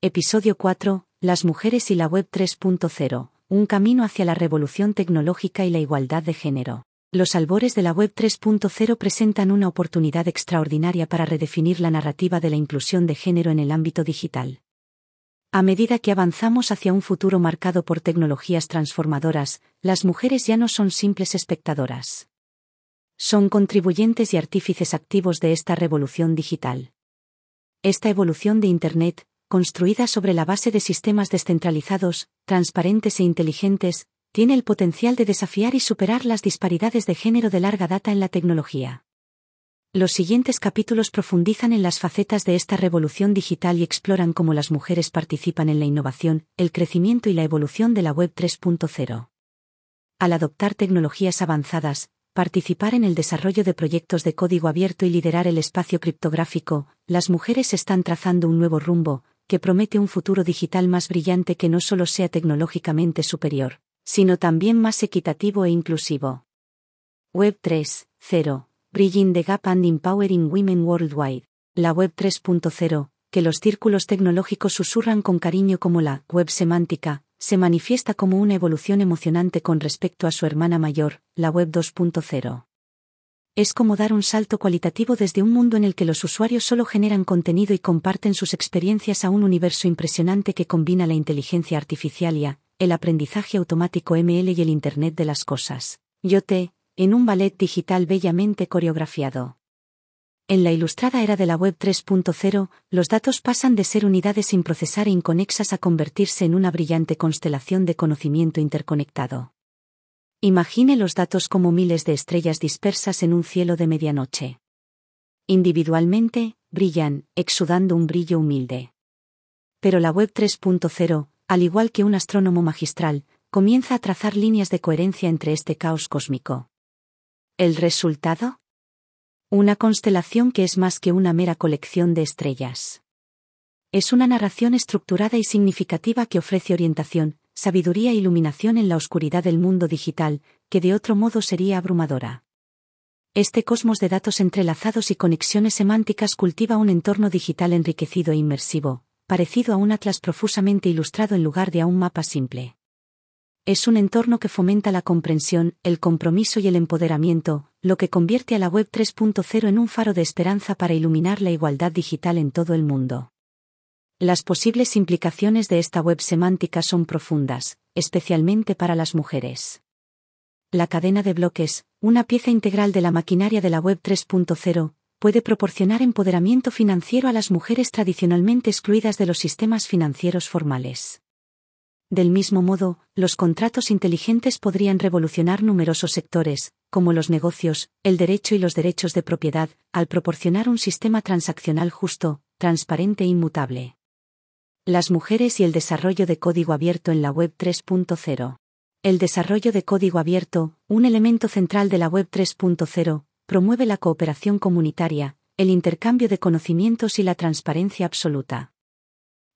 Episodio 4. Las mujeres y la Web 3.0. Un camino hacia la revolución tecnológica y la igualdad de género. Los albores de la Web 3.0 presentan una oportunidad extraordinaria para redefinir la narrativa de la inclusión de género en el ámbito digital. A medida que avanzamos hacia un futuro marcado por tecnologías transformadoras, las mujeres ya no son simples espectadoras. Son contribuyentes y artífices activos de esta revolución digital. Esta evolución de Internet, construida sobre la base de sistemas descentralizados, transparentes e inteligentes, tiene el potencial de desafiar y superar las disparidades de género de larga data en la tecnología. Los siguientes capítulos profundizan en las facetas de esta revolución digital y exploran cómo las mujeres participan en la innovación, el crecimiento y la evolución de la Web 3.0. Al adoptar tecnologías avanzadas, participar en el desarrollo de proyectos de código abierto y liderar el espacio criptográfico, las mujeres están trazando un nuevo rumbo, que promete un futuro digital más brillante que no solo sea tecnológicamente superior, sino también más equitativo e inclusivo. Web 3.0. Bridging the Gap and Empowering Women Worldwide. La Web 3.0, que los círculos tecnológicos susurran con cariño como la web semántica, se manifiesta como una evolución emocionante con respecto a su hermana mayor, la Web 2.0 es como dar un salto cualitativo desde un mundo en el que los usuarios solo generan contenido y comparten sus experiencias a un universo impresionante que combina la inteligencia artificial y el aprendizaje automático ML y el Internet de las cosas. Yote, en un ballet digital bellamente coreografiado. En la ilustrada era de la Web 3.0, los datos pasan de ser unidades sin procesar e inconexas a convertirse en una brillante constelación de conocimiento interconectado. Imagine los datos como miles de estrellas dispersas en un cielo de medianoche. Individualmente, brillan, exudando un brillo humilde. Pero la Web 3.0, al igual que un astrónomo magistral, comienza a trazar líneas de coherencia entre este caos cósmico. ¿El resultado? Una constelación que es más que una mera colección de estrellas. Es una narración estructurada y significativa que ofrece orientación, sabiduría e iluminación en la oscuridad del mundo digital, que de otro modo sería abrumadora. Este cosmos de datos entrelazados y conexiones semánticas cultiva un entorno digital enriquecido e inmersivo, parecido a un atlas profusamente ilustrado en lugar de a un mapa simple. Es un entorno que fomenta la comprensión, el compromiso y el empoderamiento, lo que convierte a la Web 3.0 en un faro de esperanza para iluminar la igualdad digital en todo el mundo. Las posibles implicaciones de esta web semántica son profundas, especialmente para las mujeres. La cadena de bloques, una pieza integral de la maquinaria de la web 3.0, puede proporcionar empoderamiento financiero a las mujeres tradicionalmente excluidas de los sistemas financieros formales. Del mismo modo, los contratos inteligentes podrían revolucionar numerosos sectores, como los negocios, el derecho y los derechos de propiedad, al proporcionar un sistema transaccional justo, transparente e inmutable. Las mujeres y el desarrollo de código abierto en la Web 3.0. El desarrollo de código abierto, un elemento central de la Web 3.0, promueve la cooperación comunitaria, el intercambio de conocimientos y la transparencia absoluta.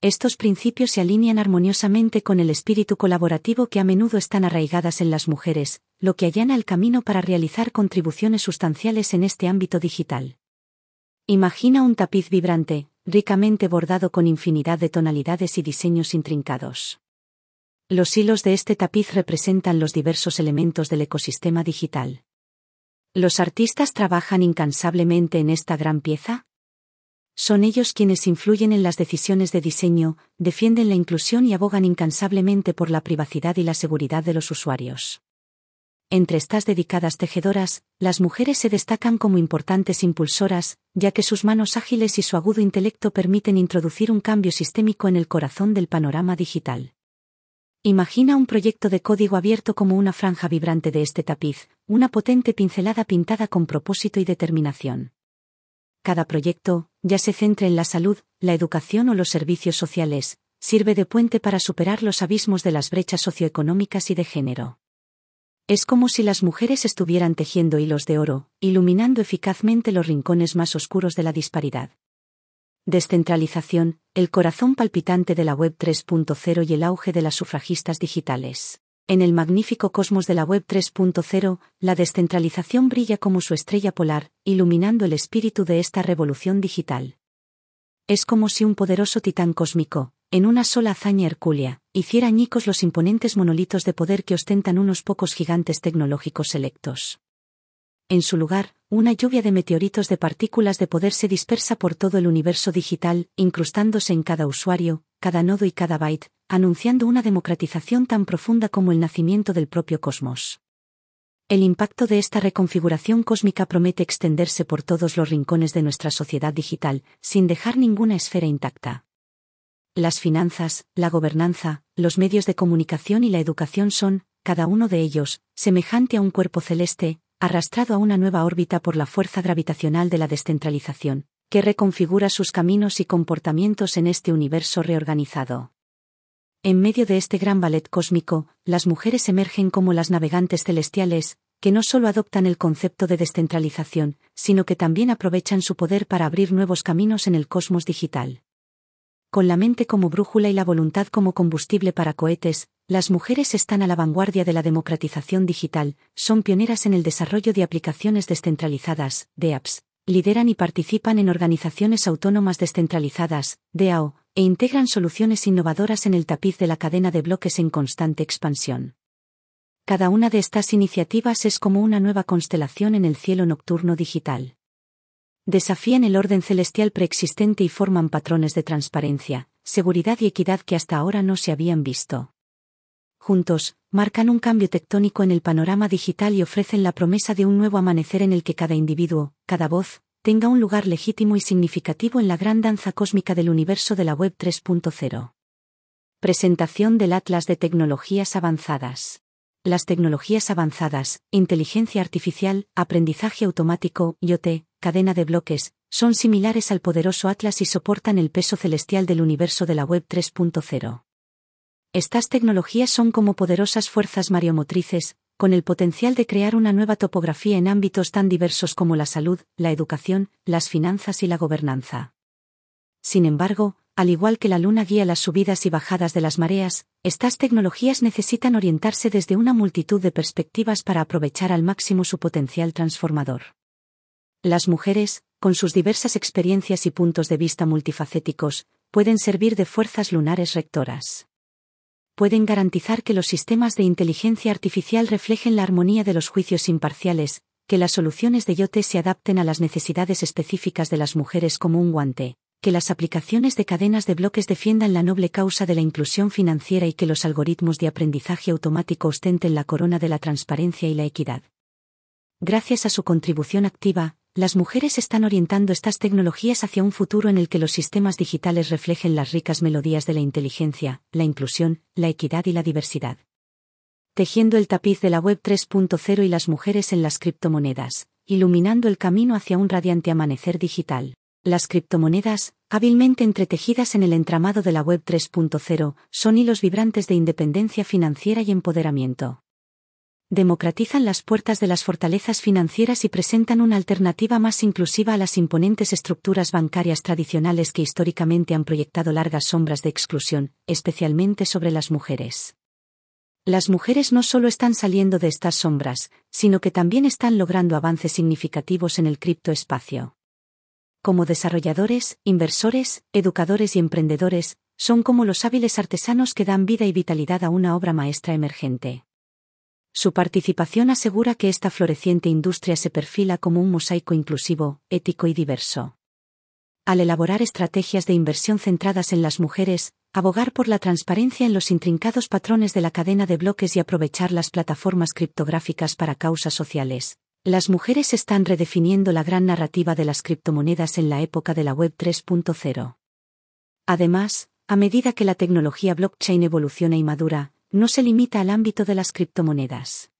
Estos principios se alinean armoniosamente con el espíritu colaborativo que a menudo están arraigadas en las mujeres, lo que allana el camino para realizar contribuciones sustanciales en este ámbito digital. Imagina un tapiz vibrante, ricamente bordado con infinidad de tonalidades y diseños intrincados. Los hilos de este tapiz representan los diversos elementos del ecosistema digital. ¿Los artistas trabajan incansablemente en esta gran pieza? Son ellos quienes influyen en las decisiones de diseño, defienden la inclusión y abogan incansablemente por la privacidad y la seguridad de los usuarios. Entre estas dedicadas tejedoras, las mujeres se destacan como importantes impulsoras, ya que sus manos ágiles y su agudo intelecto permiten introducir un cambio sistémico en el corazón del panorama digital. Imagina un proyecto de código abierto como una franja vibrante de este tapiz, una potente pincelada pintada con propósito y determinación. Cada proyecto, ya se centre en la salud, la educación o los servicios sociales, sirve de puente para superar los abismos de las brechas socioeconómicas y de género. Es como si las mujeres estuvieran tejiendo hilos de oro, iluminando eficazmente los rincones más oscuros de la disparidad. Descentralización, el corazón palpitante de la Web 3.0 y el auge de las sufragistas digitales. En el magnífico cosmos de la Web 3.0, la descentralización brilla como su estrella polar, iluminando el espíritu de esta revolución digital. Es como si un poderoso titán cósmico, en una sola hazaña hercúlea, hiciera añicos los imponentes monolitos de poder que ostentan unos pocos gigantes tecnológicos selectos. En su lugar, una lluvia de meteoritos de partículas de poder se dispersa por todo el universo digital, incrustándose en cada usuario, cada nodo y cada byte, anunciando una democratización tan profunda como el nacimiento del propio cosmos. El impacto de esta reconfiguración cósmica promete extenderse por todos los rincones de nuestra sociedad digital, sin dejar ninguna esfera intacta. Las finanzas, la gobernanza, los medios de comunicación y la educación son, cada uno de ellos, semejante a un cuerpo celeste, arrastrado a una nueva órbita por la fuerza gravitacional de la descentralización, que reconfigura sus caminos y comportamientos en este universo reorganizado. En medio de este gran ballet cósmico, las mujeres emergen como las navegantes celestiales, que no solo adoptan el concepto de descentralización, sino que también aprovechan su poder para abrir nuevos caminos en el cosmos digital. Con la mente como brújula y la voluntad como combustible para cohetes, las mujeres están a la vanguardia de la democratización digital, son pioneras en el desarrollo de aplicaciones descentralizadas, DApps, lideran y participan en organizaciones autónomas descentralizadas, DAO, e integran soluciones innovadoras en el tapiz de la cadena de bloques en constante expansión. Cada una de estas iniciativas es como una nueva constelación en el cielo nocturno digital. Desafían el orden celestial preexistente y forman patrones de transparencia, seguridad y equidad que hasta ahora no se habían visto. Juntos, marcan un cambio tectónico en el panorama digital y ofrecen la promesa de un nuevo amanecer en el que cada individuo, cada voz, tenga un lugar legítimo y significativo en la gran danza cósmica del universo de la Web 3.0. Presentación del Atlas de Tecnologías Avanzadas. Las tecnologías avanzadas, inteligencia artificial, aprendizaje automático, IoT, cadena de bloques, son similares al poderoso Atlas y soportan el peso celestial del universo de la Web 3.0. Estas tecnologías son como poderosas fuerzas mariomotrices, con el potencial de crear una nueva topografía en ámbitos tan diversos como la salud, la educación, las finanzas y la gobernanza. Sin embargo, al igual que la luna guía las subidas y bajadas de las mareas, estas tecnologías necesitan orientarse desde una multitud de perspectivas para aprovechar al máximo su potencial transformador. Las mujeres, con sus diversas experiencias y puntos de vista multifacéticos, pueden servir de fuerzas lunares rectoras pueden garantizar que los sistemas de inteligencia artificial reflejen la armonía de los juicios imparciales, que las soluciones de IoT se adapten a las necesidades específicas de las mujeres como un guante, que las aplicaciones de cadenas de bloques defiendan la noble causa de la inclusión financiera y que los algoritmos de aprendizaje automático ostenten la corona de la transparencia y la equidad. Gracias a su contribución activa, las mujeres están orientando estas tecnologías hacia un futuro en el que los sistemas digitales reflejen las ricas melodías de la inteligencia, la inclusión, la equidad y la diversidad. Tejiendo el tapiz de la Web 3.0 y las mujeres en las criptomonedas, iluminando el camino hacia un radiante amanecer digital. Las criptomonedas, hábilmente entretejidas en el entramado de la Web 3.0, son hilos vibrantes de independencia financiera y empoderamiento democratizan las puertas de las fortalezas financieras y presentan una alternativa más inclusiva a las imponentes estructuras bancarias tradicionales que históricamente han proyectado largas sombras de exclusión, especialmente sobre las mujeres. Las mujeres no solo están saliendo de estas sombras, sino que también están logrando avances significativos en el criptoespacio. Como desarrolladores, inversores, educadores y emprendedores, son como los hábiles artesanos que dan vida y vitalidad a una obra maestra emergente. Su participación asegura que esta floreciente industria se perfila como un mosaico inclusivo, ético y diverso. Al elaborar estrategias de inversión centradas en las mujeres, abogar por la transparencia en los intrincados patrones de la cadena de bloques y aprovechar las plataformas criptográficas para causas sociales, las mujeres están redefiniendo la gran narrativa de las criptomonedas en la época de la Web 3.0. Además, a medida que la tecnología blockchain evoluciona y madura, no se limita al ámbito de las criptomonedas.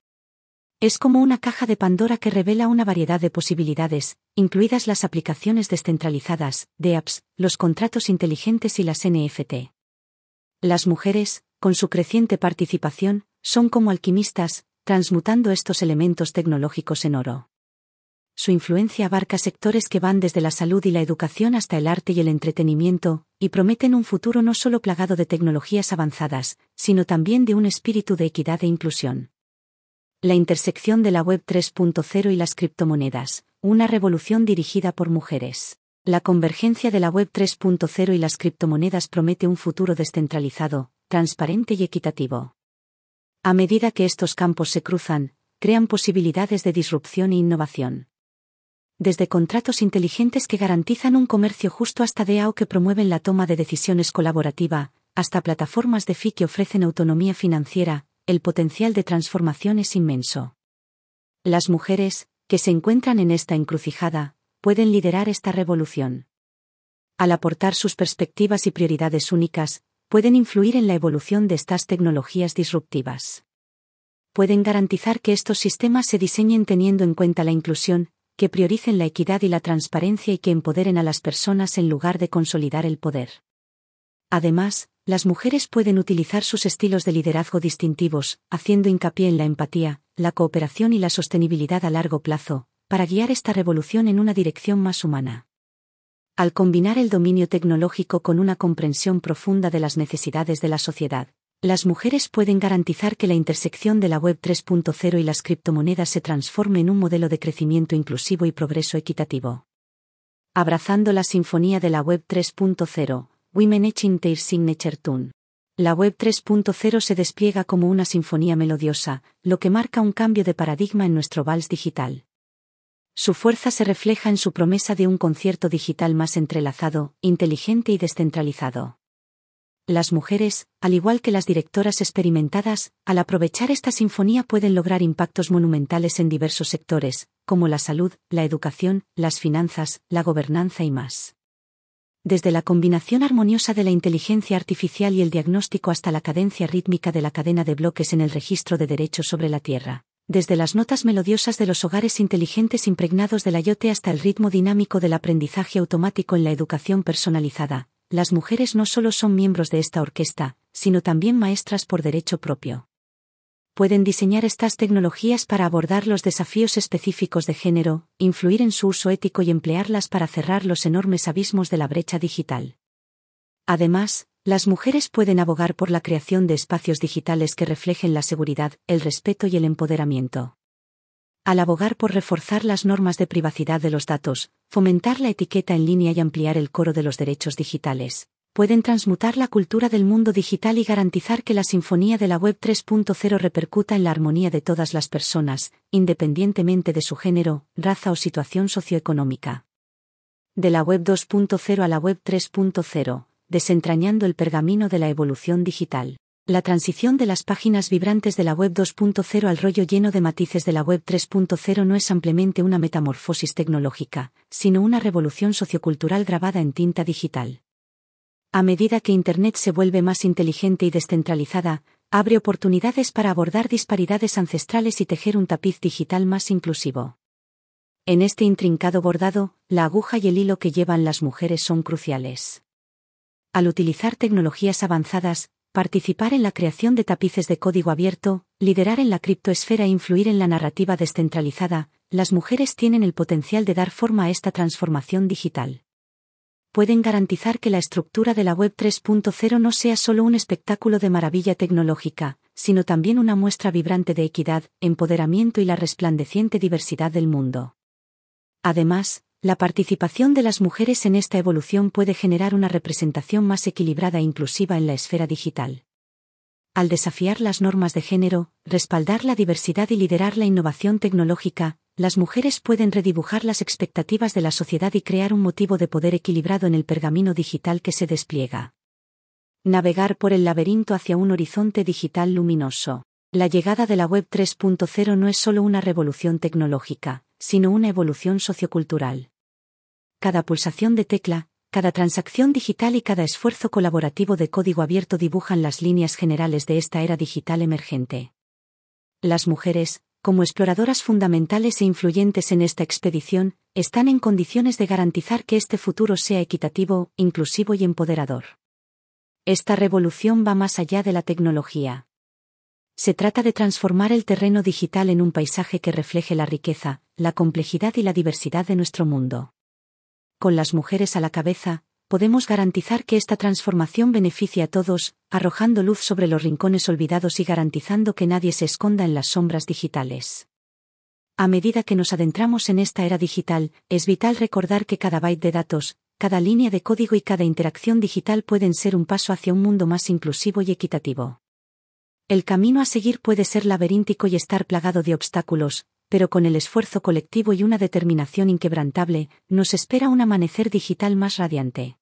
Es como una caja de Pandora que revela una variedad de posibilidades, incluidas las aplicaciones descentralizadas, apps, los contratos inteligentes y las NFT. Las mujeres, con su creciente participación, son como alquimistas, transmutando estos elementos tecnológicos en oro. Su influencia abarca sectores que van desde la salud y la educación hasta el arte y el entretenimiento, y prometen un futuro no solo plagado de tecnologías avanzadas, sino también de un espíritu de equidad e inclusión. La intersección de la Web 3.0 y las criptomonedas, una revolución dirigida por mujeres. La convergencia de la Web 3.0 y las criptomonedas promete un futuro descentralizado, transparente y equitativo. A medida que estos campos se cruzan, crean posibilidades de disrupción e innovación. Desde contratos inteligentes que garantizan un comercio justo hasta DAO que promueven la toma de decisiones colaborativa, hasta plataformas de FI que ofrecen autonomía financiera, el potencial de transformación es inmenso. Las mujeres, que se encuentran en esta encrucijada, pueden liderar esta revolución. Al aportar sus perspectivas y prioridades únicas, pueden influir en la evolución de estas tecnologías disruptivas. Pueden garantizar que estos sistemas se diseñen teniendo en cuenta la inclusión, que prioricen la equidad y la transparencia y que empoderen a las personas en lugar de consolidar el poder. Además, las mujeres pueden utilizar sus estilos de liderazgo distintivos, haciendo hincapié en la empatía, la cooperación y la sostenibilidad a largo plazo, para guiar esta revolución en una dirección más humana. Al combinar el dominio tecnológico con una comprensión profunda de las necesidades de la sociedad, las mujeres pueden garantizar que la intersección de la Web 3.0 y las criptomonedas se transforme en un modelo de crecimiento inclusivo y progreso equitativo. Abrazando la sinfonía de la Web 3.0, Women Etching Their Signature Tune. La Web 3.0 se despliega como una sinfonía melodiosa, lo que marca un cambio de paradigma en nuestro vals digital. Su fuerza se refleja en su promesa de un concierto digital más entrelazado, inteligente y descentralizado. Las mujeres, al igual que las directoras experimentadas, al aprovechar esta sinfonía pueden lograr impactos monumentales en diversos sectores, como la salud, la educación, las finanzas, la gobernanza y más. Desde la combinación armoniosa de la inteligencia artificial y el diagnóstico hasta la cadencia rítmica de la cadena de bloques en el registro de derechos sobre la Tierra, desde las notas melodiosas de los hogares inteligentes impregnados del ayote hasta el ritmo dinámico del aprendizaje automático en la educación personalizada, las mujeres no solo son miembros de esta orquesta, sino también maestras por derecho propio pueden diseñar estas tecnologías para abordar los desafíos específicos de género, influir en su uso ético y emplearlas para cerrar los enormes abismos de la brecha digital. Además, las mujeres pueden abogar por la creación de espacios digitales que reflejen la seguridad, el respeto y el empoderamiento. Al abogar por reforzar las normas de privacidad de los datos, fomentar la etiqueta en línea y ampliar el coro de los derechos digitales, pueden transmutar la cultura del mundo digital y garantizar que la sinfonía de la Web 3.0 repercuta en la armonía de todas las personas, independientemente de su género, raza o situación socioeconómica. De la Web 2.0 a la Web 3.0, desentrañando el pergamino de la evolución digital. La transición de las páginas vibrantes de la Web 2.0 al rollo lleno de matices de la Web 3.0 no es simplemente una metamorfosis tecnológica, sino una revolución sociocultural grabada en tinta digital. A medida que Internet se vuelve más inteligente y descentralizada, abre oportunidades para abordar disparidades ancestrales y tejer un tapiz digital más inclusivo. En este intrincado bordado, la aguja y el hilo que llevan las mujeres son cruciales. Al utilizar tecnologías avanzadas, participar en la creación de tapices de código abierto, liderar en la criptoesfera e influir en la narrativa descentralizada, las mujeres tienen el potencial de dar forma a esta transformación digital pueden garantizar que la estructura de la Web 3.0 no sea solo un espectáculo de maravilla tecnológica, sino también una muestra vibrante de equidad, empoderamiento y la resplandeciente diversidad del mundo. Además, la participación de las mujeres en esta evolución puede generar una representación más equilibrada e inclusiva en la esfera digital. Al desafiar las normas de género, respaldar la diversidad y liderar la innovación tecnológica, las mujeres pueden redibujar las expectativas de la sociedad y crear un motivo de poder equilibrado en el pergamino digital que se despliega. Navegar por el laberinto hacia un horizonte digital luminoso. La llegada de la Web 3.0 no es solo una revolución tecnológica, sino una evolución sociocultural. Cada pulsación de tecla, cada transacción digital y cada esfuerzo colaborativo de código abierto dibujan las líneas generales de esta era digital emergente. Las mujeres, como exploradoras fundamentales e influyentes en esta expedición, están en condiciones de garantizar que este futuro sea equitativo, inclusivo y empoderador. Esta revolución va más allá de la tecnología. Se trata de transformar el terreno digital en un paisaje que refleje la riqueza, la complejidad y la diversidad de nuestro mundo. Con las mujeres a la cabeza, podemos garantizar que esta transformación beneficie a todos, arrojando luz sobre los rincones olvidados y garantizando que nadie se esconda en las sombras digitales. A medida que nos adentramos en esta era digital, es vital recordar que cada byte de datos, cada línea de código y cada interacción digital pueden ser un paso hacia un mundo más inclusivo y equitativo. El camino a seguir puede ser laberíntico y estar plagado de obstáculos, pero con el esfuerzo colectivo y una determinación inquebrantable, nos espera un amanecer digital más radiante.